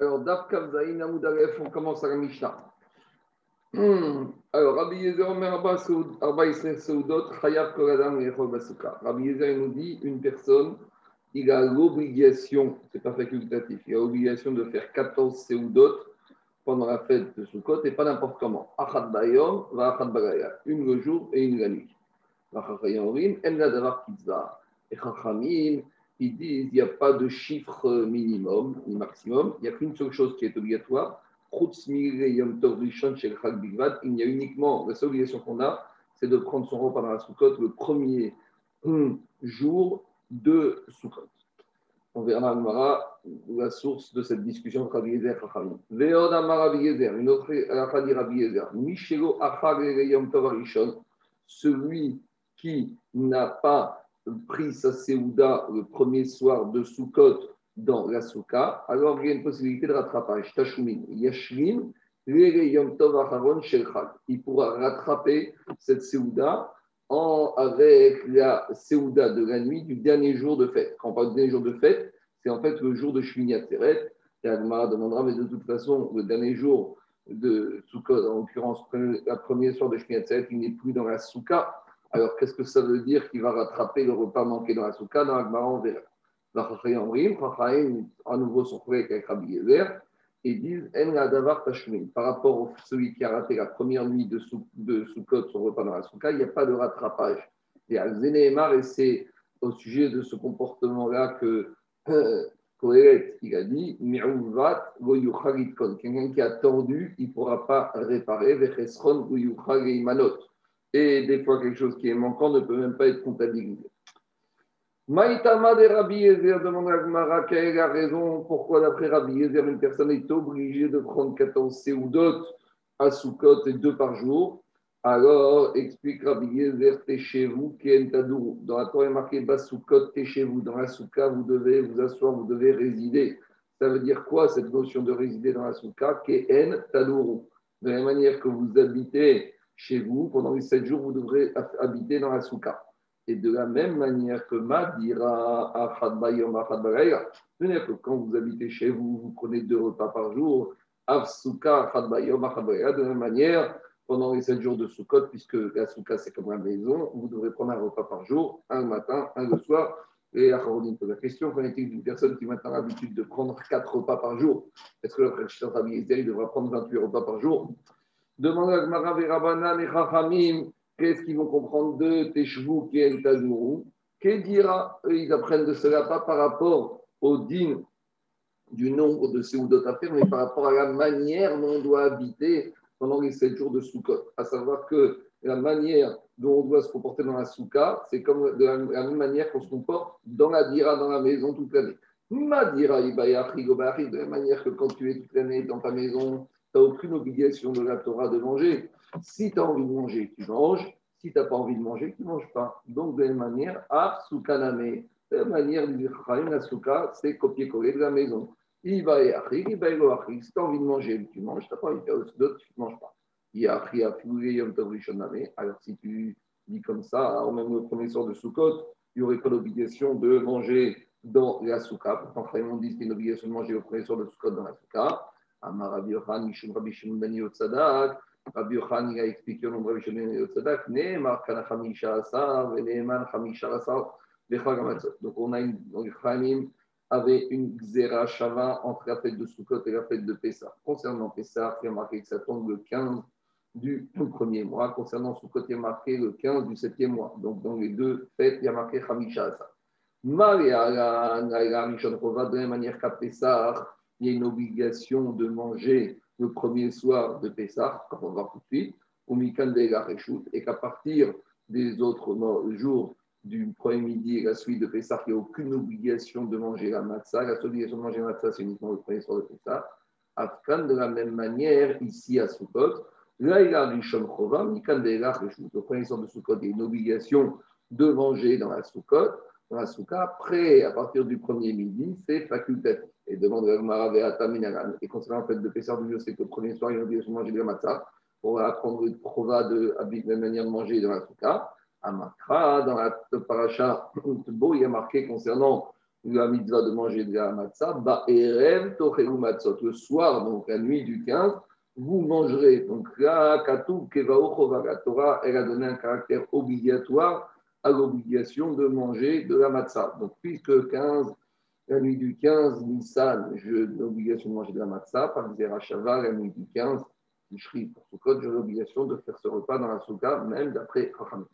Alors, Daf Kavzaïn Amoudalef, on commence à la Mishnah. Hmm. Alors, Rabbi Yezer Omer Arba Yisrael Seudot, Chayav Koradam Yechol Basuka. Rabbi Yezer nous dit une personne, il a l'obligation, c'est pas facultatif, il a l'obligation de faire 14 Seudot pendant la fête de Sukkot et pas n'importe comment. Achad Bayom, va Achad Bagaya, une le jour et une la nuit. Vachachayim Orim, En la Davar Kitzah. Et Chachamim, ils disent qu'il n'y a pas de chiffre minimum ni maximum, il n'y a qu'une seule chose qui est obligatoire. Il y a uniquement, la seule obligation qu'on a, c'est de prendre son repas dans la Soukot le premier jour de Soukot. On verra la source de cette discussion entre Rabbi une autre Achadi Rabbi celui qui n'a pas pris sa Seouda le premier soir de Sukkot dans la Souka, alors il y a une possibilité de rattrapage. Yashlim, Yom Tov Acharon Il pourra rattraper cette Seouda en, avec la Seouda de la nuit du dernier jour de fête. Quand on parle du dernier jour de fête, c'est en fait le jour de Shmini Atzeret. Et demandera, mais de toute façon, le dernier jour de Sukkot, en l'occurrence, le premier soir de Shmini Atzeret, il n'est plus dans la Souka. Alors, qu'est-ce que ça veut dire qu'il va rattraper le repas manqué dans la soukha Dans l'Agmara, on verra. à nouveau, son collègue avec Rabbi Yezer, et disent En Par rapport à celui qui a raté la première nuit de, sou, de Soukot, son repas dans la soukha, il n'y a pas de rattrapage. Et à Zénémar, et c'est au sujet de ce comportement-là que euh, il a dit Quelqu'un qui a tordu, il ne pourra pas réparer. Vechesron Manot et des fois quelque chose qui est manquant ne peut même pas être comptabilisé. Maïtama de Rabbi Yezer demande à Gmara quelle est la raison pourquoi, d'après Rabbi Yezer, une personne est obligée de prendre 14 séoudotes à Soukot et deux par jour? Alors, explique Rabbi Yezer, t'es chez vous, Tadou. Dans la Torah, il est marqué Basoukot, t'es chez vous. Dans la Souka, vous devez vous asseoir, vous devez résider. Ça veut dire quoi cette notion de résider dans la Souka Ken Tadourou. De la manière que vous habitez chez vous, pendant les sept jours, vous devrez habiter dans la souka. Et de la même manière que Madira c'est-à-dire que quand vous habitez chez vous, vous prenez deux repas par jour, de la même manière, pendant les sept jours de Sukkot, puisque la souka c'est comme la maison, vous devrez prendre un repas par jour, un le matin, un le soir. Et Acharonim pose la question qu'en est-il d'une personne qui maintenant a l'habitude de prendre quatre repas par jour? Est-ce que le frère Rabbi devra prendre 28 repas par jour? Demande à Gmara Rabanan et Chachamim, qu'est-ce qu'ils vont comprendre de Teshvou qui est Tazourou Qu'est dira ils apprennent de cela pas par rapport au din du nombre de Seoudot à faire, mais par rapport à la manière dont on doit habiter pendant les sept jours de Soukot. À savoir que la manière dont on doit se comporter dans la Souka, c'est comme de la, même manière qu'on se comporte dans la Dira, dans la maison toute l'année. Ma Dira, de la manière que quand tu es toute l'année dans ta maison, tu n'as aucune obligation de la Torah de manger. Si tu as envie de manger, tu manges. Si tu n'as pas envie de manger, tu ne manges pas. Donc, de la même manière, à Soukaname, de la manière du la Souka, c'est copier-coller de la maison. Il va y il va y Si tu as envie de manger, tu manges. Tu n'as pas envie de tu ne manges pas. Alors, si tu dis comme ça, même le premier soir de Soukot, il n'y aurait pas l'obligation de manger dans la souka. Pourtant, Chaim, dit a une obligation de manger le premier soir de Soukot dans la souka. Donc on a une, donc Khamim avait une Xera Shava entre la fête de Sukkot et la fête de Pessah. Concernant Pessah, il y a marqué que ça tombe le 15 du premier mois. Concernant Sukkot, il y a marqué le 15 du septième mois. Donc dans les deux fêtes, il y a marqué Chamisha Asar. Maria, la Rishon Rova, de la même manière qu'à Pessah, il y a une obligation de manger le premier soir de Pessah, comme on va voir tout de suite, au Mikan et qu'à partir des autres jours du premier midi et la suite de Pessah, il n'y a aucune obligation de manger la matzah. La seule obligation de manger la matzah, c'est uniquement le premier soir de Pessah. Afkan, de la même manière, ici à Sukkot, là, il a Rishon Chova, Mikan Le premier soir de Sukkot, il y a une obligation de manger dans la dans la souka. Après, à partir du premier midi, c'est facultatif. Et à Minaran. Et concernant le fait de Pessar du c'est que le premier soir, il a obligation de manger de la matzah. On va apprendre une prova de la manière de manger dans la souka. À Makra, dans la paracha, il y a marqué concernant la mitzvah de manger de la matzah, matzot. Le soir, donc la nuit du 15, vous mangerez. Donc là, Katou la Torah, elle a donné un caractère obligatoire à l'obligation de manger de la matzah. Donc puisque 15, la nuit du 15, Nissan, j'ai l'obligation de manger de la matzah, par Shava, la nuit du 15, Tishri, pour ce code, j'ai l'obligation de faire ce repas dans la souka, même d'après Chachamim.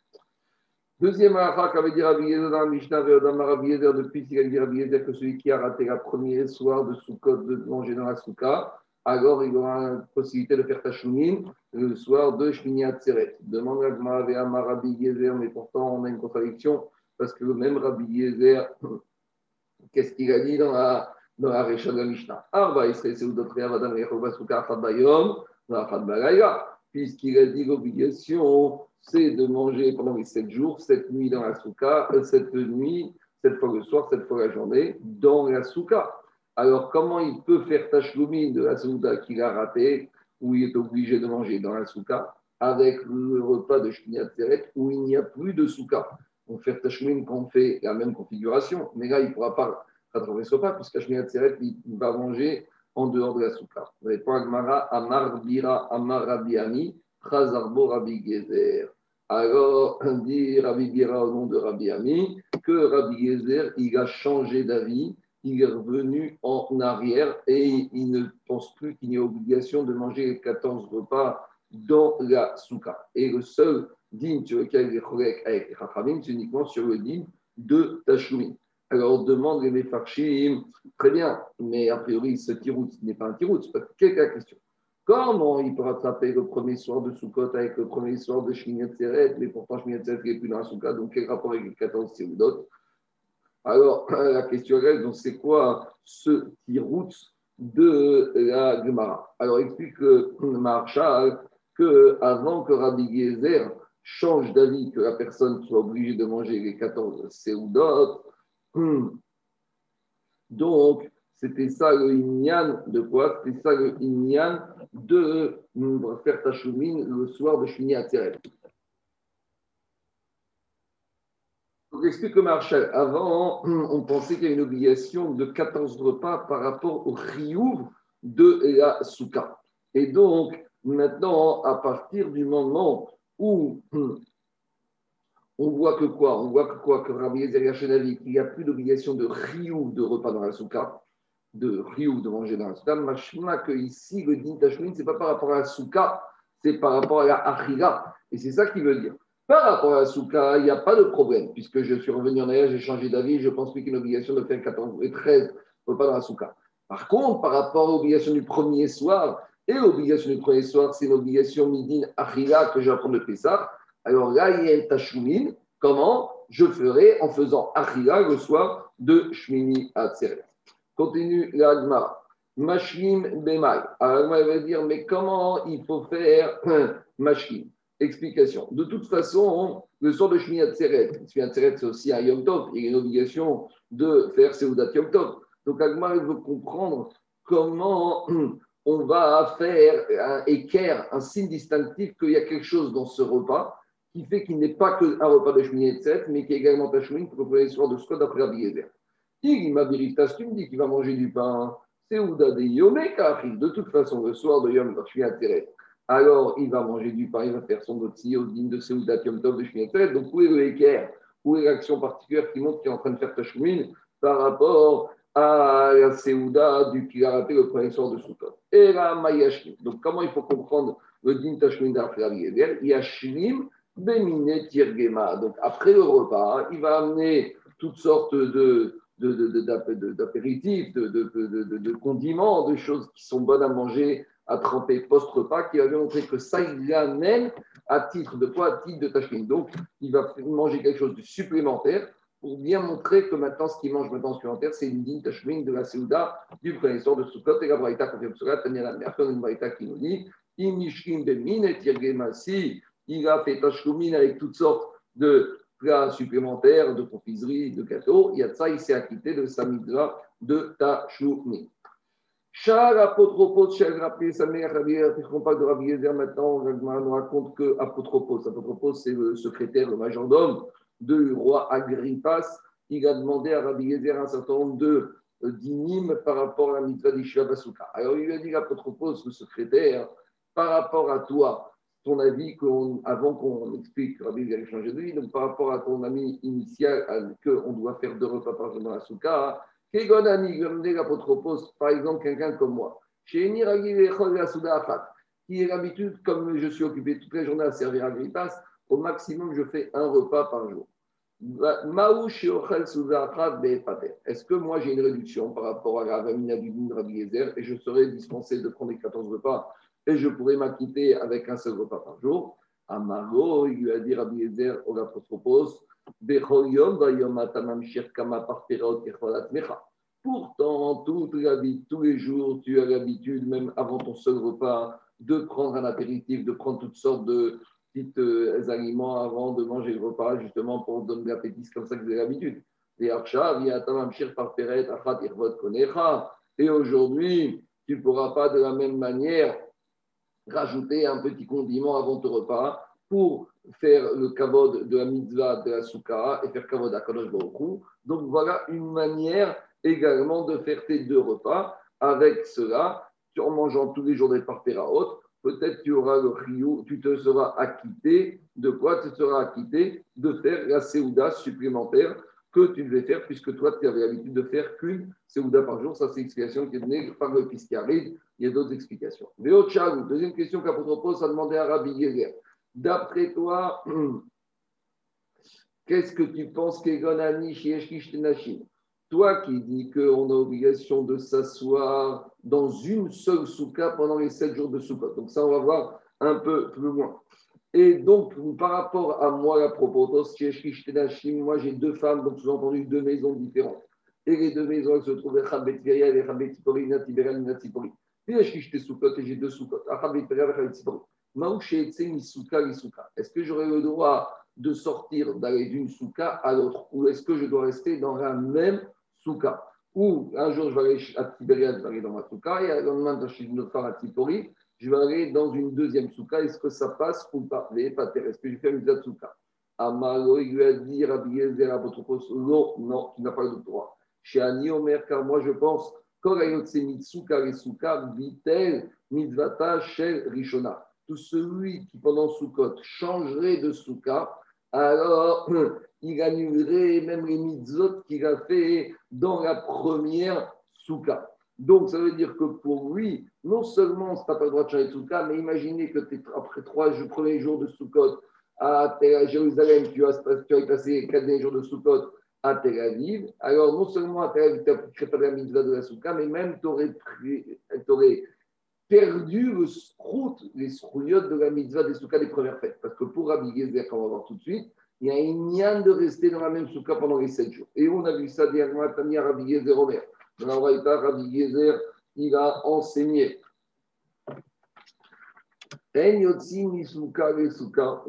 Deuxième halakha qu'avait dit Rabbi Yezer dans la Mishnah, Rabbi Yezer, depuis qu'il a dit Rabbi Yezer que celui qui a raté la première soir de Sukkot de manger dans la souka, alors il aura la possibilité de faire Tachoumin le soir de Shmini Atzeret. Demande à Rabbi Yezer, mais pourtant on a une contradiction parce que le même Rabbi Yezer, qu'est-ce qu'il a dit dans la, dans la Récha de la Mishnah? Arba Israël Seudot Reavadam Yehova Souka Achad Bayom, Achad Balayla, puisqu'il a dit l'obligation c'est de manger pendant les sept jours, cette nuit dans la souka, euh, cette nuit, cette fois le soir, cette fois la journée, dans la souka. Alors, comment il peut faire tachloumine de la souka qu'il a raté, où il est obligé de manger dans la souka, avec le repas de Shmiat Seret, où il n'y a plus de souka? On fait tachloumine quand on fait la même configuration, mais là, il ne pourra pas rattraper ce repas, puisque Shmiat Seret, il va manger en dehors de la souka. Répond Agmara, Amar Bira, Amar Rabiami, Chazarbo Rabbi Gezer. Alors, dit Rabbi Gira au nom de Rabbi Ami que Rabbi Gezer, il a changé d'avis, il est revenu en arrière et il ne pense plus qu'il y ait obligation de manger les 14 repas dans la souka. Et le seul dîme sur lequel il est avec les c'est uniquement sur le dîme de Tashumi. Alors, on demande les Mefarshim, très bien, mais a priori, ce tirout n'est pas un tirout, c'est pas la question. Comment il peut rattraper le premier soir de Sukkot avec le premier soir de Shminyat mais pourtant Shminyat Seret n'est plus dans la Sukkot, donc quel rapport avec les 14 Séoudot Alors, la question est, donc c'est quoi ce tirout de la Gemara? Alors, explique le Marshal que avant que Rabbi Gezer change d'avis, que la personne soit obligée de manger les 14 Séoudot, donc, c'était ça le Inyan de quoi? C'était ça le Inyan de faire Tachoumin le soir de Shmini Atzeret. Donc, explique le Marshal. Avant, on pensait qu'il y avait une obligation de 14 repas par rapport au Riyouv de la Souka. Et donc, maintenant, à partir du moment où on voit que quoi? On voit que quoi? Que Rabbi Ezer qu'il n'y a plus d'obligation de Riyouv de repas dans la Souka de Ryu de manger dans la souka, machma que ici, le din tashmin, ce n'est pas par rapport à la souka, c'est par rapport à la achila. Et c'est ça qu'il veut dire. Par rapport à la souka, il n'y a pas de problème, puisque je suis revenu en arrière, j'ai changé d'avis, je pense plus qu'il y a une obligation de faire 14 et 13 repas dans la souka. Par contre, par rapport à l'obligation du premier soir, et l'obligation du premier soir, c'est l'obligation midin achila que je vais prendre de Pessah. Alors là, il y a un tashmin. Comment je ferai en faisant achila le soir de Shmini Atzeret. Continue l'Agma. Mashlim Bemai. Alors, elle va dire, mais comment il faut faire Mashlim Explication. De toute façon, le soir de Shmini Atzeret, Shmini Atzeret, c'est aussi un Yom Tov. Il y a une obligation de faire Seudat Yom Tov. Donc, Agma, elle veut comprendre comment on va faire un équerre, un signe distinctif qu'il y a quelque chose dans ce repas qui fait qu'il n'est pas qu'un repas de Shmini Atzeret, mais qui est également Tashmin pour le soir de Skod après Rabbi Yezer. Il m'a tu me dis qu'il va manger du pain. Ouda de Yomekachil. De toute façon, le soir de Yom Tov, alors il va manger du pain, il va faire son au digne de Seouda Yom Tov de Shmiateret. Donc, où est le équerre? Où est l'action particulière qui montre qu'il est en train de faire Tashoumin par rapport à la Seouda du qu'il a raté le premier soir de Soukot Et la Mayashim. Donc, comment il faut comprendre le din Tashoumin d'Afriavieder Yashlim Bemine Tirgema. Donc, après le repas, il va amener toutes sortes de d'apéritifs, de, condiments, de choses qui sont bonnes à manger, à tremper post-repas, qui avait montré que ça, il l'amène à titre de quoi À titre de tachmin. Donc, il va manger quelque chose de supplémentaire pour bien montrer que maintenant, ce qu'il mange maintenant supplémentaire, c'est une digne tachmin de la Séouda du sort de Soukot. Et la Braïta confirme cela, Tania la personne, une Braïta qui nous dit de il a fait tachmin avec toutes sortes de plat supplémentaire de confiserie, de gâteau. Il y a ça, il s'est acquitté de sa de Tachoumi. Char apotropos, Char rappelé sa mère, puisqu'on parle de Rabbi Yezer maintenant, on raconte que apotropos, apotropos c'est le secrétaire, le majordome du roi Agrippas, il a demandé à Rabbi Yezer un certain nombre de euh, d'inim par rapport à la mitzvah d'Ishiva Basuka. Alors il lui a dit l'apôtre pose le secrétaire, par rapport à toi, ton avis, avant qu'on explique, Rabbi il a changé de vie, donc par rapport à ton ami initial, qu'on doit faire deux repas par jour dans la Souka, Par exemple, quelqu'un comme moi, chez qui est l'habitude, comme je suis occupé toute la journée à servir à Gripas, au maximum, je fais un repas par jour. Est-ce que moi j'ai une réduction par rapport à la Vamina du Rabbi et je serais dispensé de prendre les 14 repas et je pourrais m'acquitter avec un seul repas par jour? Amaro, il lui a dit Rabbi Yezer au Pourtant, toute la tous les jours, tu as l'habitude, même avant ton seul repas, de prendre un apéritif, de prendre toutes sortes de petits euh, aliments avant de manger le repas, justement pour donner l'appétit, c'est comme ça que vous avez l'habitude. Et aujourd'hui, tu ne pourras pas de la même manière rajouter un petit condiment avant ton repas pour faire le kavod de la mitzvah de la soukha et faire kavod à Kadosh Baruch Donc voilà une manière également de faire tes deux repas. Avec cela, en mangeant tous les jours des haute, peut-être tu auras le rio, tu te seras acquitté. De quoi tu seras acquitté? De faire la séouda supplémentaire que tu devais faire, puisque toi, tu avais l'habitude de faire qu'une séouda par jour. Ça, c'est l'explication qui est donnée par le arrive. Il y a d'autres explications. deuxième question qu'Apôtre Paul a demandé à Rabbi Yezer. D'après toi, qu'est-ce que tu penses qu'Egonani Shieshkish Tenashim toi qui dis qu'on a obligation de s'asseoir dans une seule souka pendant les sept jours de souka. Donc ça, on va voir un peu plus loin. Et donc, par rapport à moi, la propotos, moi j'ai deux femmes, donc j'ai entendu deux maisons différentes. Et les deux maisons, elles se trouvaient Chabet et Chabet Tzipori, Natibera et Natsipori. Et j'ai deux soukot, Chabet Veria et Chabet Tzipori. Est-ce que j'aurais le droit de sortir, d'aller d'une souka à l'autre? Ou est-ce que je dois rester dans la même souka? Ou un jour, je vais aller à Tibériade, je vais aller dans ma souka, et le lendemain, je je vais aller dans une deuxième souka. Est-ce que ça passe ou pas? Est-ce que je fais une de souka? Amalo, il lui a dit, Rabbi non, non, tu n'as pas le droit. Chez Ani Omer, car moi je pense, Korayotse Mitsuka Resuka, Vitel, Mitzvata, Shel, Rishona. Tout celui qui pendant Sukkot changerait de souka, alors il annulerait même les mitzvot qu'il a fait dans la première souka. Donc, ça veut dire que pour lui, non seulement tu n'as pas le droit de changer de souka, mais imaginez que après trois premiers jours de Soukot à, Jérusalem, tu as, tu as passé quatre derniers jours de Soukot à Tel Aviv. Alors, non seulement à Tel Aviv, tu n'as pas la mitzvah de la souka, mais même tu aurais, aurais, perdu le sprout, les srouillottes de la mitzvah des soukas des premières fêtes. Parce que pour Rabbi Gezer, qu'on va voir tout de suite, il y a une nian de rester dans la même souka pendant les sept jours. Et on a vu ça dernièrement Tania Rabbi Gezer Omer. Dans la Braïta, Rabbi Gezer, il a enseigné. On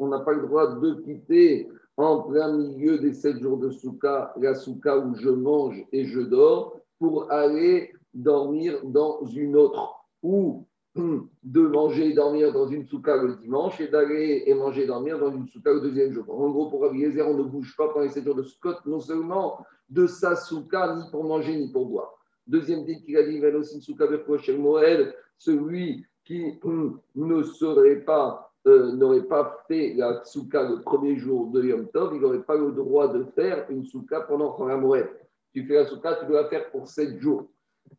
n'a pas le droit de quitter en plein milieu des sept jours de souka, la souka où je mange et je dors, pour aller dormir dans une autre. Ou de manger et dormir dans une souka le dimanche et d'aller et manger et dormir dans une souka le deuxième jour. En gros, pour Rabbi on ne bouge pas pendant les 7 jours de Scott, non seulement de sa souka, ni pour manger, ni pour boire. Deuxième dit qu'il a dit, aussi souka chez Moël, celui qui hum, ne serait pas, euh, n'aurait pas fait la souka le premier jour de Yom Tov, il n'aurait pas le droit de faire une souka pendant Moël. Tu fais la souka, tu dois la faire pour 7 jours.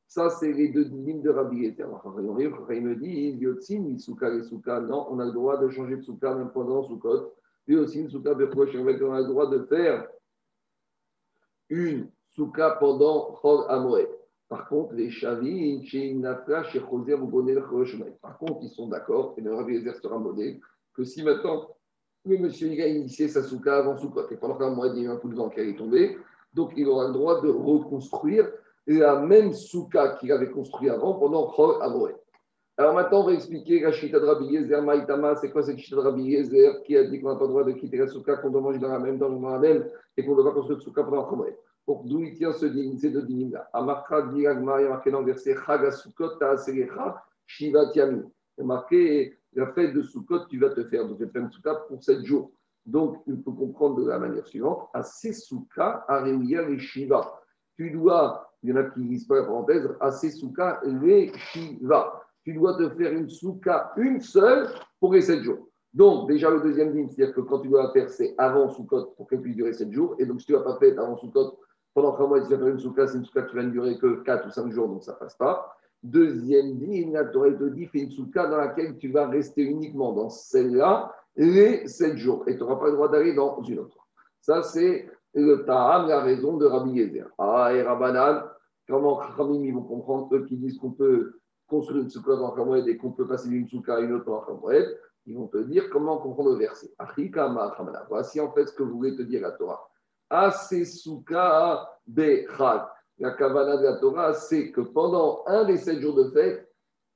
Ça, c'est les deux lignes de Rabbi Yeter. Il me dit, Yotzin, Misuka et Souka. Non, on a le droit de changer de Souka même pendant Soukot. Une Souka on a le droit de faire une Souka pendant Chol Amoed. Par contre, les Shavi, chez Nafra, chez Choser, vous connaissez le Par contre, ils sont d'accord, et le Rabbi Yeter sera modé, que si maintenant le monsieur il a initié sa souka avant Soukot, et pendant qu'un mois, il y a eu un coup de vent qui est tombé, donc il aura le droit de reconstruire la même souka qu'il avait construit avant pendant Chol Amoré. Alors maintenant, on va expliquer la chita de Rabbi Maïtama, c'est quoi cette chita de qui a dit qu'on n'a pas le droit de quitter la souka, qu'on doit manger dans la même, dans la même, et qu'on ne doit pas construire de souka pendant Chol Donc d'où il tient ce digne, ces deux dignes-là Amakra dit Agma, il y a marqué dans le verset Chaga Sukkot, Ta'aserecha, Shivat Yami. Il y a marqué la fête de Sukkot, tu vas te faire. Donc vas faire une souka pour 7 jours. Donc, il faut comprendre de la manière suivante Asesuka Areuya les Shiva. Tu dois, il y en a qui disent pas la parenthèse, Asesuka les Shiva. Tu dois te faire une souka, une seule, pour les sept jours. Donc, déjà, le deuxième dîme, c'est-à-dire que quand tu dois la faire, c'est avant Soukot pour qu'elle puisse durer 7 jours. Et donc, si tu ne l'as pas fait avant Soukot, pendant 3 mois, tu vas faire une souka, c'est une souka qui va ne durer que 4 ou 5 jours, donc ça ne passe pas. Deuxième dîme, la Torah te dit, fais une souka dans laquelle tu vas rester uniquement dans celle-là les 7 jours. Et tu n'auras pas le droit d'aller dans une autre. Ça, c'est le Ta'am, la raison de Rabbi Yezer. Ah, et Rabbanan, comment Khamim, ils vont comprendre, eux qui disent qu'on peut construire une souka dans Khamoued et qu'on peut passer d'une souka à une autre dans Khamoued ils vont te dire comment comprendre le verset. Voici en fait ce que voulait te dire la Torah. Asesuka bechad. La kavana de la Torah, c'est que pendant un des sept jours de fête,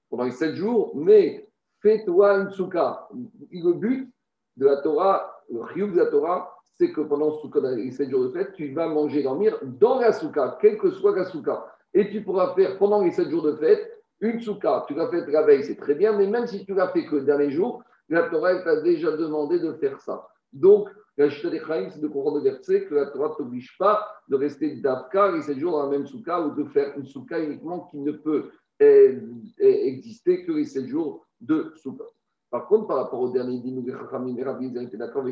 pendant les sept jours, mais fais-toi une souka. Le but de la Torah, le riou de la Torah, c'est que pendant les sept jours de fête, tu vas manger, dormir dans la souka, quelle que soit la souka. Et tu pourras faire pendant les sept jours de fête une souka. Tu l'as fait la veille, c'est très bien, mais même si tu l'as fait que le dernier jour, la Torah t'a déjà demandé de faire ça. Donc, la chute des c'est de comprendre le verset que la Torah ne t'oblige pas de rester d'Afka et 7 jours dans la même souka ou de faire une souka uniquement qui ne peut eh, eh, exister que les 7 jours de souka. Par contre, par rapport au dernier dîme était d'accord.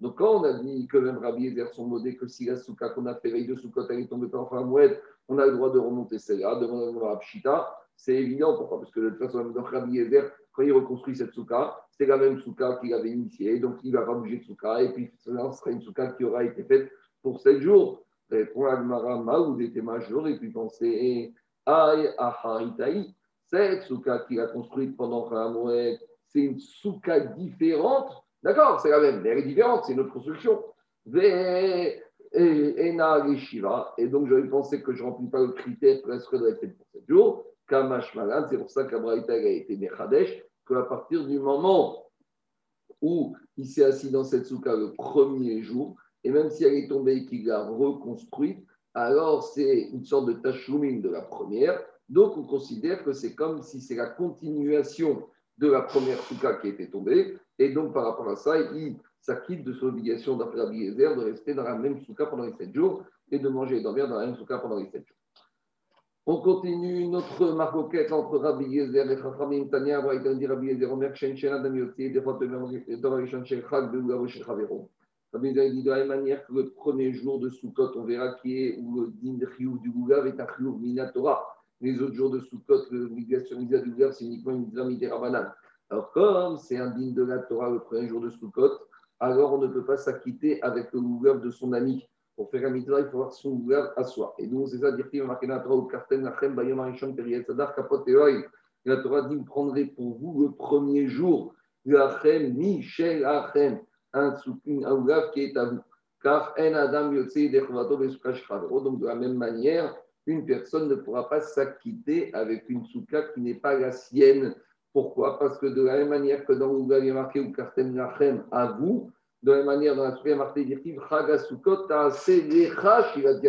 Donc, quand on a dit que même Rabbi Ezer sont modés, que si la souka qu'on a fait veille de soukot, elle est tombée par enfin Moed, on a le droit de remonter celle-là, de remonter la Pshita. C'est évident, pourquoi? Parce que de toute façon, même dans Rabbi Yezer, quand il reconstruit cette souka, c'est la même souka qu'il avait initiée, donc il va pas bouger de souka, et puis ce sera une souka qui aura été faite pour 7 jours. Pour Agmara, vous étiez majeur, et puis pensez, Aïe, Aharitai, cette souka qu'il a construite pendant Ramoed, c'est une souka différente. D'accord, c'est la même, mais elle est différente, c'est une autre construction. Et donc j'avais pensé que je ne remplis pas le critère pour ce que doit être fait pour 7 jours. Kamash Malan, c'est pour ça qu'Abraïta a été Mechadesh, qu'à partir du moment où il s'est assis dans cette souka le premier jour, et même si elle est tombée et qu'il l'a reconstruite, alors c'est une sorte de tachloumine de la première. Donc on considère que c'est comme si c'est la continuation de la première souka qui était tombée. Et donc par rapport à ça, il s'acquitte de son obligation d'après de rester dans la même souka pendant les 7 jours et de manger et dormir dans la même souka pendant les 7 jours. On continue notre marcoquette entre Rabbi Yezer et Chachamim Tania, Rabbi Yezer, Omer Shen Shen Adam Yotzi, des fois de Shen Chag, de Shel Chavero. Rabbi dit de la même manière que le premier jour de Sukkot, on verra qui est où le din Chiyuv du Ougav est un Chiyuv Minatora. Les autres jours de Sukkot, l'obligation Misa du Ougav, c'est uniquement une Mitzvah Rabanan. Alors, comme c'est un din de la Torah le premier jour de Sukkot, alors on ne peut pas s'acquitter avec le Ougav de son ami. Pour faire un mitzvah, il faut avoir son ouvert à soi. Et nous, c'est ça, dire qu'il marqué la Torah, Karten, Lachem, Bayom, Arishon, Periel, Sadar, Kapot, et La Torah dit, vous prendrez pour vous le premier jour, Lachem, Michel, Lachem, un ouvert qui est à vous. Car en Adam, Donc, de la même manière, une personne ne pourra pas s'acquitter avec une souka qui n'est pas la sienne. Pourquoi? Parce que de la même manière que dans l'ouvert, il y a marqué, ou Karten, Lachem, à vous, de la même manière, dans la Souka, marqué directive, Chagasukot, Ta'aselecha, Shivat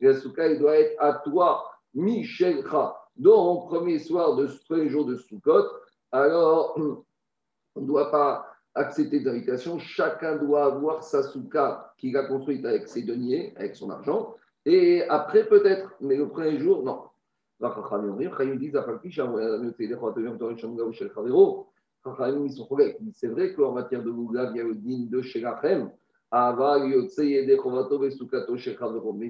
La Souka, il doit être à toi, Michel Kha. Donc, premier soir de premier jour de Soukot, alors, on ne doit pas accepter d'invitation. Chacun doit avoir sa souka qu'il a construite avec ses deniers, avec son argent. Et après, peut-être, mais le premier jour, non. C'est vrai qu'en matière de Lulav, il y a le din de Shelachem. Mais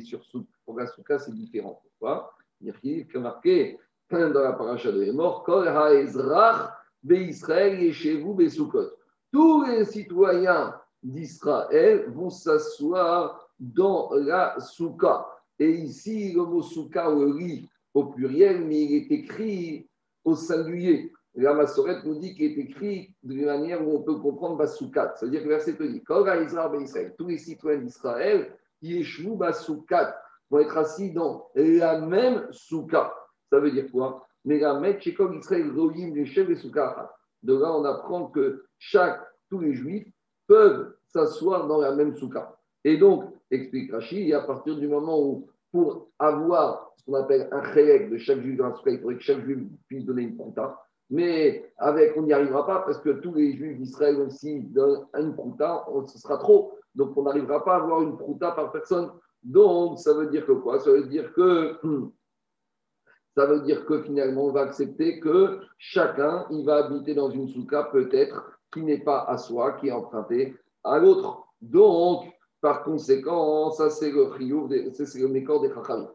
sur la Souka, c'est différent. Pourquoi? Il y a marqué dans la paracha de Hémor Kol ha'ezrach be'Israël yeshevu be'Sukot. Tous les citoyens d'Israël vont s'asseoir dans la Souka. Et ici, le mot Souka, le lit au pluriel, mais il est écrit au singulier. La Massorette nous dit qu'il est écrit d'une manière où on peut comprendre Basoukat. C'est-à-dire que le verset te dit ben tous les citoyens d'Israël, Yeshua Basoukat, vont être assis dans la même souka. Ça veut dire quoi? De là, on apprend que chaque, tous les juifs peuvent s'asseoir dans la même souka. Et donc, explique Rachid, à partir du moment où, pour avoir ce qu'on appelle un chélek de chaque juif dans la souka, il faudrait que chaque juif puisse donner une pronta. Mais avec, on n'y arrivera pas parce que tous les juifs d'Israël aussi donnent une prouta, ce sera trop. Donc on n'arrivera pas à avoir une prouta par personne. Donc ça veut dire que quoi? Ça veut dire que ça veut dire que finalement on va accepter que chacun il va habiter dans une souka peut-être qui n'est pas à soi, qui est emprunté à l'autre. Donc par conséquent, ça c'est le c'est le mécor des chachamim.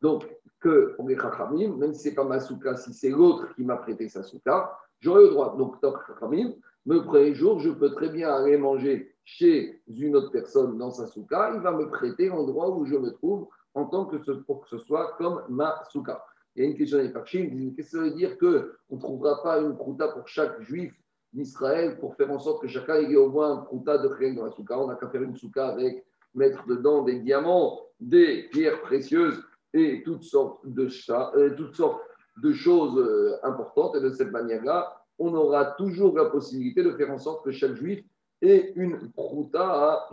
Donc que les chachamim, même si c'est pas ma souka, si c'est l'autre qui m'a prêté sa souka, j'aurai le droit. Donc, tant chachamim, le premier jour, je peux très bien aller manger chez une autre personne dans sa souka, il va me prêter l'endroit où je me trouve en tant que ce, pour que ce soit comme ma souka. Il y a une question des Parchim, qu'est-ce que ça veut dire qu'on ne trouvera pas une prouta pour chaque juif d'Israël pour faire en sorte que chacun ait au moins un prouta de rien dans la souka On n'a qu'à faire une souka avec mettre dedans des diamants, des pierres précieuses et toutes sortes de, euh, choses euh, importantes. Et de cette manière-là, on aura toujours la possibilité de faire en sorte que chaque juif ait une prouta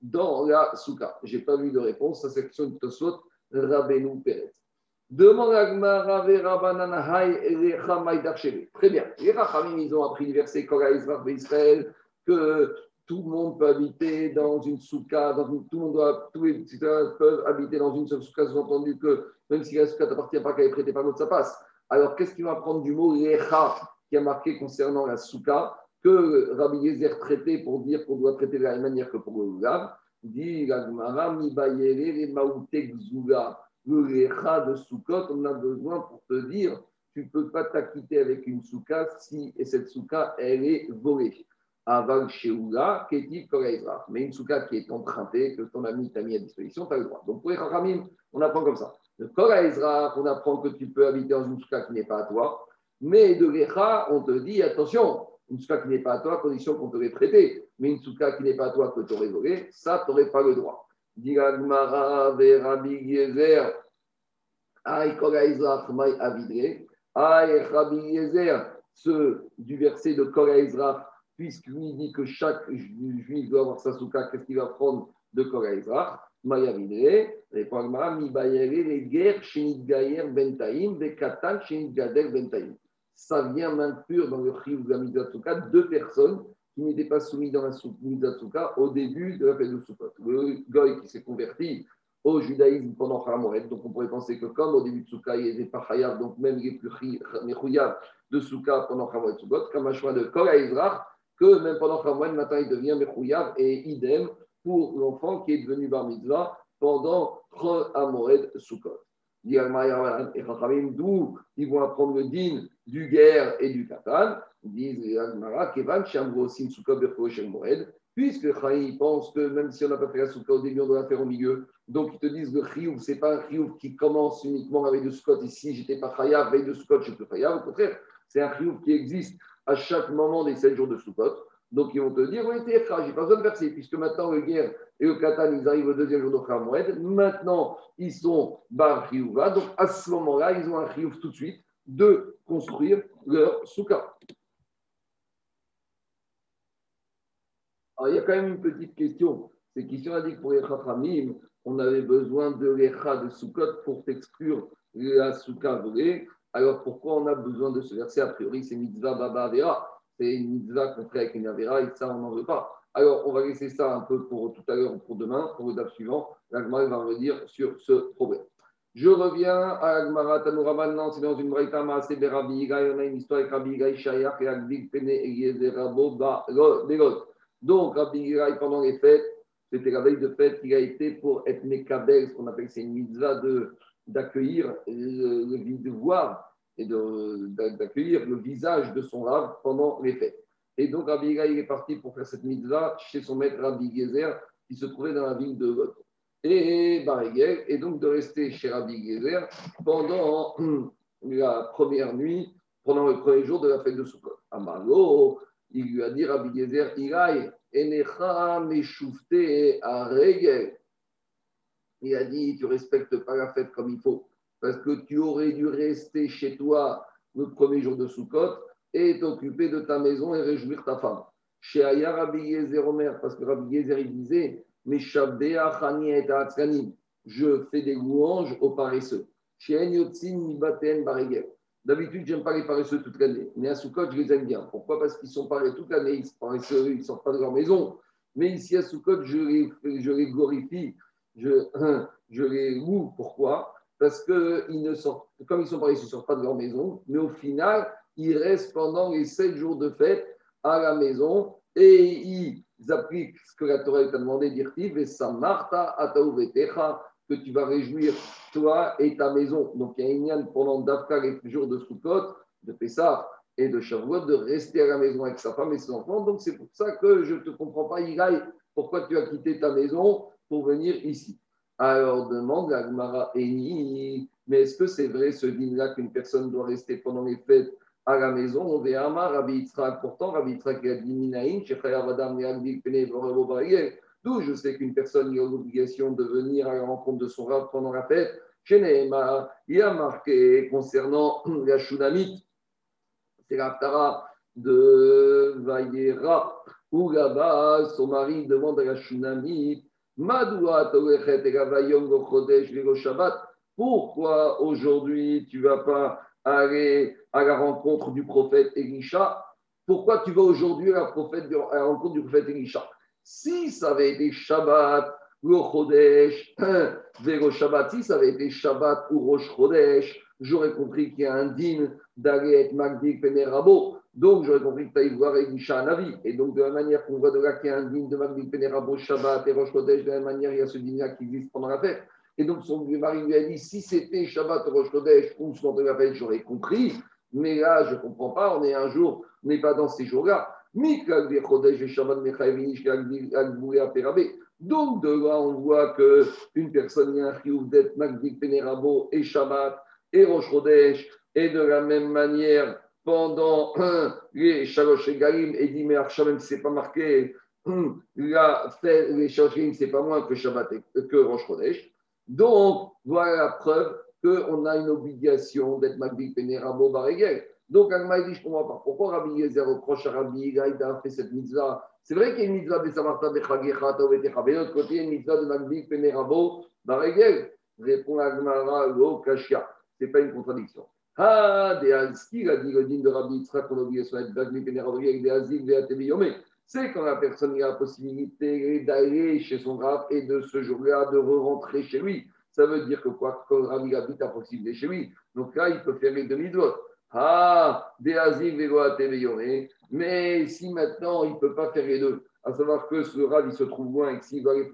dans la souka. Je n'ai pas vu de réponse à cette question de Tosot, Rabbeinu Pérez. Demande à Très bien. Les Rachamim, ils ont appris le verset Israël que tout le monde peut habiter dans une souka, tout le monde doit, tous les citoyens peuvent habiter dans une seule souka, sous-entendu que même si la souka n'appartient pas, qu'elle est prêtée par l'autre, ça passe. Alors, qu'est-ce qu'il va prendre du mot lecha qui a marqué concernant la souka que Rabbi Yezer traitait pour dire qu'on doit traiter de la même manière que pour le Lulav Dit la mi bayere le lecha de soukot, on a besoin pour te dire, tu ne peux pas t'acquitter avec une souka si et cette souka, elle est volée. Aval Sheoula, Ketiv Koraïzrach. Mais une souka qui est empruntée, que ton ami t'a mis à disposition, tu as le droit. Donc pour les Chachamim, on apprend comme ça. De Koraïzrach, on apprend que tu peux habiter dans une souka qui n'est pas à toi. Mais de l'Echa, on te dit attention, une souka qui n'est pas à toi, condition qu'on te l'ait prêtée. Mais une souka qui n'est pas à toi, que tu aurais volé, ça, tu n'aurais pas le droit. Diragmara, Verabi Gezer, Aïe Koraïzrach, Maï Avidre. Aïe Rabbi Gezer, ce du verset de Koraïzrach, puisqu'il dit que chaque juif doit avoir sa souka, qu'est-ce qu'il va prendre de Korah Ezra Mayavidre, répond Mi Bayere, les guerres Shinit Gayer Bentaim, des Katan Shinit Gader Bentaim. Ça vient maintenir dans le Chiv de la deux personnes qui n'étaient pas soumises dans la Mitzvah au début de la fête de Sukkot. Le Goy qui s'est converti au judaïsme pendant Hamoret. Donc on pourrait penser que comme au début de Sukkot, il n'était pas Hayav, donc même il est plus Mechouyav de Sukkot pendant Hamoret Sukkot, comme un choix de Ezra, que même pendant le matin, il devient Mechouyav et idem pour l'enfant qui est devenu Bar Mitzvah pendant Amoed Sukkot. D'où ils vont apprendre le din du guerre et du katan, disent puisque Chaï pense que même si on n'a pas fait la Sukkot au début, on doit la faire au milieu. Donc ils te disent le Chiyuv, ce n'est pas un Chiyuv qui commence uniquement avec de Sukkot. Et si j'étais pas Chayav, veille de Sukkot, je peux Chayav. Au contraire, c'est un Chiyuv qui existe à chaque moment des 7 jours de Sukkot. Donc ils vont te dire, oui, t'es j'ai pas besoin de verser, puisque maintenant le guerre et le katan, ils arrivent au deuxième jour de Khamoued. Maintenant, ils sont bar Chiyuva. Donc à ce moment-là, ils ont un Chiyuv tout de suite de construire leur Sukkot. Alors il y a quand même une petite question. C'est qu'ici on a dit que pour les Chachamim, on avait besoin de l'Echa de Sukkot pour t'exclure la Sukkah volée. Alors pourquoi on a besoin de ce verset? A priori, c'est mitzvah baba avera. C'est une mitzvah qu'on fait avec une avera et ça, on n'en veut pas. Alors on va laisser ça un peu pour tout à l'heure ou pour demain, pour le DAF suivant. L'Agmara va revenir sur ce problème. Je reviens à Agmara Tanoura maintenant, c'est dans une braïta maasé Berabi Yigai, on a une histoire avec Rabbi Yigai Shayak et Agdig Pene Eliezer Rabo Belot. Donc Rabbi Yigai, pendant les fêtes, c'était la veille de fête qu'il a été pour être Mekabel, ce qu'on appelle, c'est une mitzvah d'accueillir le, de et d'accueillir le visage de son rave pendant les fêtes. Et donc Rabbi il est parti pour faire cette mitzvah chez son maître Rabbi Gezer qui se trouvait dans la ville de Lot. Et Barigel, et donc de rester chez Rabbi Gezer pendant la première nuit, pendant le premier jour de la fête de Sukkot. Amalo, il lui a dit Rabbi Gezer, il a dit, tu respectes pas la fête comme il faut, parce que tu aurais dû rester chez toi le premier jour de Sukkot et t'occuper de ta maison et réjouir ta femme. Chez Aya Rabbi Yezer Omer, parce que Rabbi Yezer il disait, je fais des louanges aux paresseux. D'habitude, j'aime pas les paresseux toute l'année. Mais à Soukot, je les aime bien. Pourquoi? Parce qu'ils sont parés toute l'année, ils ne sortent pas de leur maison. Mais ici à Soukot, je les, je les glorifie, je, je les loue. Pourquoi? Parce que ils ne sortent, comme ils sont paresseux, ils ne sortent pas de leur maison. Mais au final, ils restent pendant les sept jours de fête à la maison et ils appliquent ce que la Torah t'a demandé, dire marta que tu vas réjouir toi et ta maison. Donc il y a une yann pendant Dafka les jours de Sukkot, de Pessah et de Shavuot de rester à la maison avec sa femme et ses enfants. Donc c'est pour ça que je ne te comprends pas, Ilaï, pourquoi tu as quitté ta maison pour venir ici. Alors demande à Gmara Eni, mais est-ce que c'est vrai ce dîner-là qu'une personne doit rester pendant les fêtes à la maison On Rabbi Yitzhak, pourtant Rabbi Yitzhak a dit Minaïn, D'où je sais qu'une personne a l'obligation de venir à la rencontre de son rab pendant la fête. Chez Nehema, il a marqué concernant la Shunamite, c'est la de Vayera, où là-bas, son mari demande à la Shunamite pourquoi aujourd'hui tu ne vas pas à la rencontre du prophète Elisha Pourquoi tu vas aujourd'hui à, la rencontre du prophète Elisha? Si ça avait été Shabbat, ou Chodesh, Shabbat, si ça avait été Shabbat ou Rosh Chodesh, j'aurais compris qu'il y a un dîme d'aller être Magdik Penerabo. Donc, j'aurais compris que tu ailles voir Elisha Navi. Et donc, de la manière qu'on voit de là qu'il y a un dîme de Magdik Penerabo, Shabbat et Rosh Chodesh, de la même manière, il y a ce dîme-là qui existe pendant la fête. Et donc, son mari lui a dit si c'était Shabbat Rosh Chodesh ou ce la fête, j'aurais compris. Mais là, je ne comprends pas. On est un jour, n'est pas dans ces jours-là. Donc, de là, on voit qu'une personne, a un chiouf d'être Magdik Penerabo et Shabbat et Rosh Chodesh, et de la même manière, pendant les Shalosh et Galim, et dit, mais même si ce n'est pas marqué, la fait, les Shalosh ce n'est pas moins que Shabbat et que Rosh. Donc, voilà la preuve qu'on a une obligation d'être Magdik Penerabo Baregel. Donc, Agma dit, je comprends pas. Pourquoi Rabbi Yezer reproche à Rabbi d'avoir fait cette mitzvah C'est vrai qu'il y a une mitzvah de Samarta de Chagecha, Taovetecha, mais de l'autre côté, il y a une mitzvah de Magdik Penerabo, Baregel. Répond Agmara, Lo Kashia. Ce n'est pas une contradiction. Ah, des Azki, a dit le de Rabbi Yitzhak, qu'on a sur la Magdik Penerabo, des Azik, des Atebiyome. C'est quand la personne a la possibilité d'aller chez son rab et de ce jour-là de re-rentrer chez lui. Ça veut dire que quoi, quand Rabbi habite à proximité chez lui, donc là, il peut faire les demi-doigts. Ah, mais si maintenant il ne peut pas faire les deux, à savoir que ce rave il se trouve loin et que s'il va aller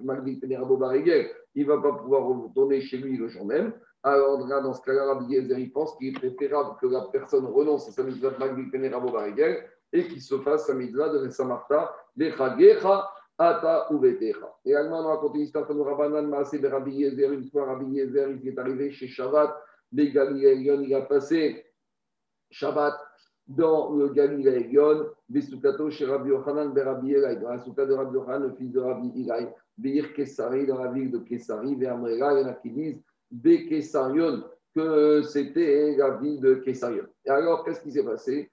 il ne va pas pouvoir retourner chez lui le jour même. Alors dans ce cas-là, Rabbi il pense qu'il est préférable que la personne renonce à sa mitzvah de Magdi Penerabo Barigel et qu'il se fasse sa mitzvah de Samarta, Lechagecha, Ata Uvetecha. Et allemand, on raconte l'histoire de Rabbanan Maasé de Rabbi Yezer. Une fois, Rabbi Yezer, il est arrivé chez Shabbat, les Galiléens, il a passé Shabbat dans le Galilée Yon, Besukato chez Rabbi Yochanan Berabi Elai, dans la souka de Rabbi Yochanan, le fils de Rabbi Ilai, Beir Kesari, dans la ville de Kesari, Ve'amrela, il y en a qui disent Be Kesarion, que c'était la ville de Kesarion. Et alors, qu'est-ce qui s'est passé?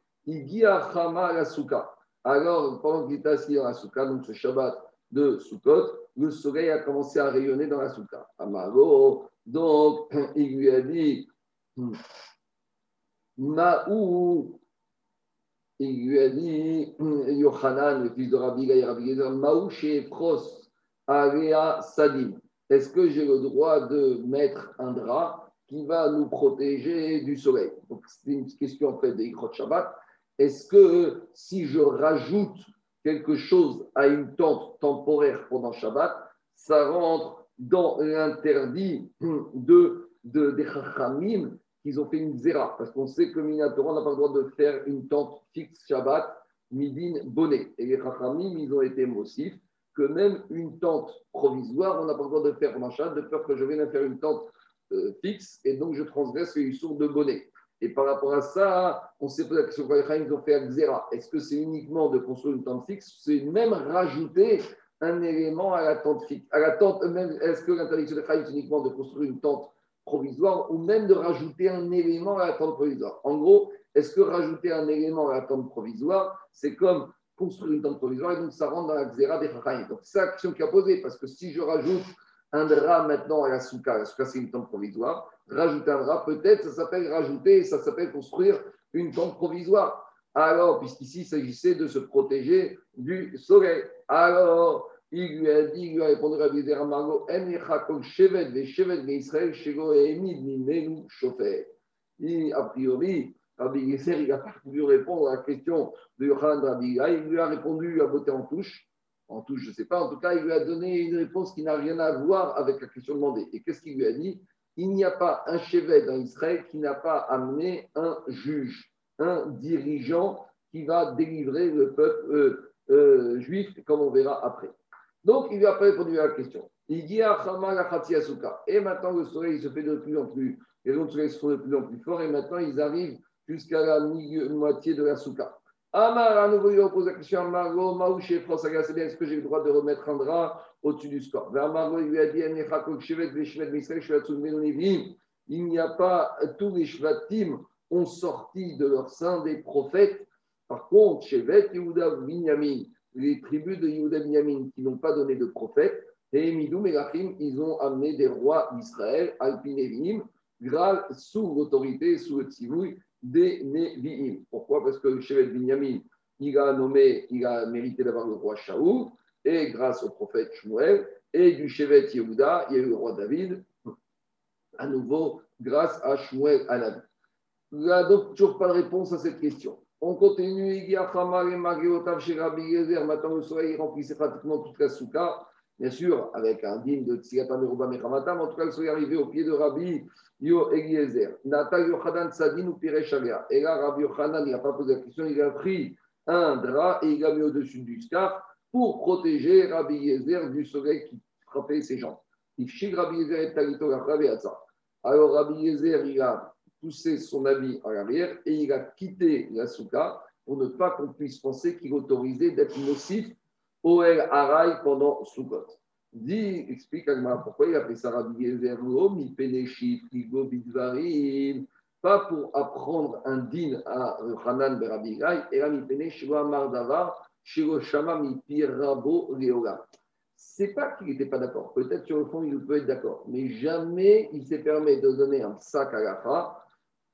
Alors, pendant qu'il était assis dans la souka, donc ce Shabbat de Sukkot, le soleil a commencé à rayonner dans la souka. Amaro, donc, il lui a dit hmm, Maou, il lui a dit, Yohanan, le fils de Rabbi Gaï, Rabbi Maou chez Pros, Alea Sadim. Est-ce que j'ai le droit de mettre un drap qui va nous protéger du soleil? Donc, c'est une question en fait de Ikrot Shabbat. Est-ce que si je rajoute quelque chose à une tente temporaire pendant Shabbat, ça rentre dans l'interdit de, de, des Chachamim qu'ils ont fait une zéra, parce qu'on sait que Minatora n'a pas le droit de faire une tente fixe Shabbat, midin bonnet. Et les Chachamim, ils ont été motifs que même une tente provisoire, on n'a pas le droit de faire pendant Shabbat, de peur que je vienne faire une tente euh, fixe, et donc je transgresse les sourds de bonnet. Et par rapport à ça, on s'est posé la question les ils ont fait Zéra. Est-ce que c'est uniquement de construire une tente fixe C'est même rajouter un élément à la tente fixe? À la tente, même, est-ce que l'interdiction de c'est uniquement de construire une tente provisoire ou même de rajouter un élément à la tente provisoire? En gros, est-ce que rajouter un élément à la tente provisoire, c'est comme construire une tente provisoire et donc ça rentre dans la xéra des Chachamim Donc c'est la question qui a posée, parce que si je rajoute un drap maintenant à la souka. La souka, c'est une tente provisoire. Rajouter un drap, peut-être, ça s'appelle rajouter, ça s'appelle construire une tente provisoire. Alors, puisqu'ici, il s'agissait de se protéger du soleil. Alors, il lui a dit, il lui a répondu à Israël, shego emid mimenu shofet. A priori, Rabbi il n'a pas pu répondre à la question de Yochanan Rabbi Il lui a répondu à voter en touche. En touche, je ne sais pas. En tout cas, il lui a donné une réponse qui n'a rien à voir avec la question demandée. Et qu'est-ce qu'il lui a dit? Il n'y a pas un chevet dans Israël qui n'a pas amené un juge, un dirigeant qui va délivrer le peuple euh, euh, juif, comme on verra après. Donc, il lui a pas répondu à la question. Il dit à Et maintenant, le soleil se fait de plus en plus, les rayons de soleil se font de plus en plus forts, et maintenant, ils arrivent jusqu'à la moitié de la souka. Amar, à nouveau, il repose la question à Margot, Maouché, France, est-ce que j'ai le droit de remettre un drap au-dessus du score? Vers Margot, il lui a dit, il n'y a pas, tous les shvatim ont sorti de leur sein des prophètes. Par contre, Shevet, Yehuda, Binyamin, les tribus de Yehuda, Binyamin qui n'ont pas donné de prophètes, et Midou, Melachim, ils ont amené des rois d'Israël, Alpinevim, grâce sous l'autorité, sous le tzivouï des Nevi'im. Pourquoi? Parce que Shevet Binyamin, il a nommé, il a mérité d'avoir le roi Shaoul, et grâce au prophète Shmuel, et du Shevet Yehuda, il y a eu le roi David, à nouveau, grâce à Shmuel Anabi. A donc toujours pas de réponse à cette question. On continue, il y a et maintenant le soleil remplissait pratiquement toute la souka, bien sûr, avec un digne de Tzigatan Meruba Mechamatam, en tout cas, le soleil arrivé au pied de Rabbi Yo Eliezer. Nata Yochanan Sadin ou. Et là, Rabbi Yochanan, il n'a pas posé la question, il a pris un drap et il l'a mis au-dessus du scarf pour protéger Rabbi Yezer du soleil qui frappait ses jambes. Alors Rabbi Yezer, il a poussé son habit en arrière et il a quitté la souka pour ne pas qu'on puisse penser qu'il autorisait d'être nocif au El Harai pendant Sukkot. Dit, explique pourquoi il a fait ça Rabbi Yezer mi peneshi frigo bidvarim, pas pour apprendre un din à Hanan Berabi Gai, et là mi peneshi mardavar, shiroshama mi pirabo leola. C'est pas qu'il n'était pas d'accord. Peut-être sur le fond, il peut être d'accord. Mais jamais il s'est permis de donner un sac à la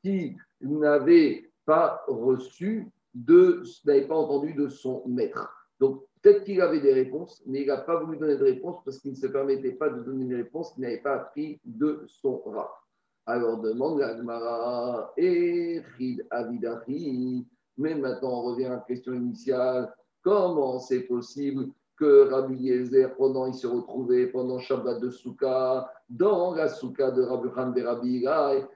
qui n'avait pas reçu de, n'avait pas entendu de son maître. Donc, Peut-être qu'il avait des réponses, mais il n'a pas voulu donner de réponses parce qu'il ne se permettait pas de donner des réponses qu'il n'avait pas appris de son rat. Alors demande la Gemara, Echid Avidahi. Mais maintenant, on revient à la question initiale. Comment c'est possible que Rabbi Yezer, pendant il se retrouvait pendant Shabbat de Souka, dans la Souka de Rabbi de Rabbi Rabbi Yezer,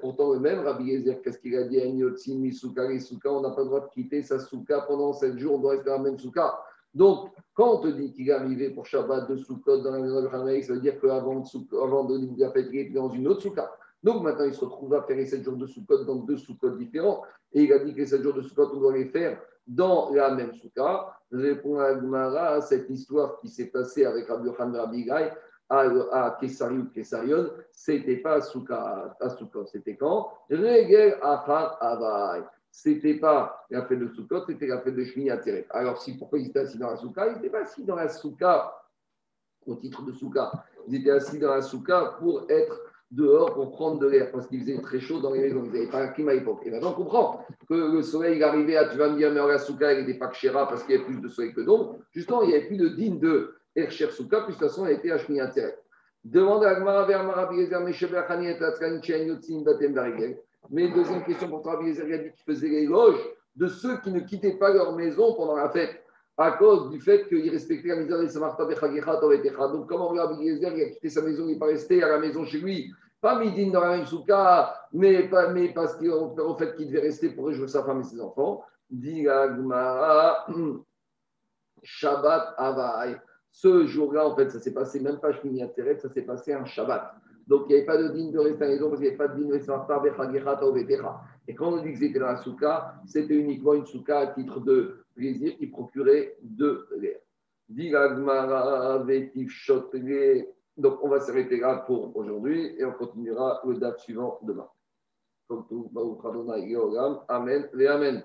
pourtant le même Rabbi Yezer, qu'est-ce qu'il a dit? On n'a pas le droit de quitter sa souka pendant 7 jours, on doit rester dans la même souka. Donc, quand on te dit qu'il est arrivé pour Shabbat de Sukkot dans la maison de Rabbi ça veut dire qu'avant avant de la fête, il était dans une autre souka. Donc maintenant, il se retrouve à faire les 7 jours de Sukkot dans deux Sukkot différents. Et il a dit que les 7 jours de Sukkot, on doit les faire dans la même souka. Répond à cette histoire qui s'est passée avec Rabbi Yohan Rabbi à, à Kessari ou Kessarion, c'était pas à Souka, c'était quand? Regel Achar Avai. C'était pas la fête de Soukot, c'était la fête de Shmini Atzeret. Alors, si, pourquoi ils étaient assis dans la Souka? Ils n'étaient pas assis dans la Souka au titre de Souka. Ils étaient assis dans la Souka pour être dehors pour prendre de l'air parce qu'il faisait très chaud dans les maisons. Ils n'avaient pas un climat à l'époque. Et maintenant, on comprend que le soleil arrivait à, tu vas me dire, mais la souka, il n'était pas que parce qu'il y avait plus de soleil que d'ombre. Justement, il n'y avait plus de digne de Ercher Souka, de toute façon, elle été Hashmi. Demande à Agmara vers Marabiezer, Meshebachani et Tatzkan, Chen Yotzin, Batem Darigel. Mais deuxième question pour Rabiezer, il a dit qu'il faisait l'éloge de ceux qui ne quittaient pas leur maison pendant la fête à cause du fait qu'ils respectaient la misère des Samarta. Donc, comment Rabbi il a quitté sa maison, il n'est pas resté à la maison chez lui? Pas midin dans la même souka, mais, pas, mais parce qu'au fait qu'il devait rester pour réjouir sa femme et ses enfants. Dit Shabbat Avai. Ce jour-là, en fait, ça s'est passé même pas Shmini Atzeret, ça s'est passé un Shabbat. Donc, il n'y avait pas de digne de rester à la maison parce qu'il n'y avait pas de digne de rester à Et quand on dit que c'était dans la souka, c'était uniquement une souka à titre de plaisir qui procurait de l'air. Donc, on va s'arrêter là pour aujourd'hui et on continuera le date suivant demain. Amen et Amen.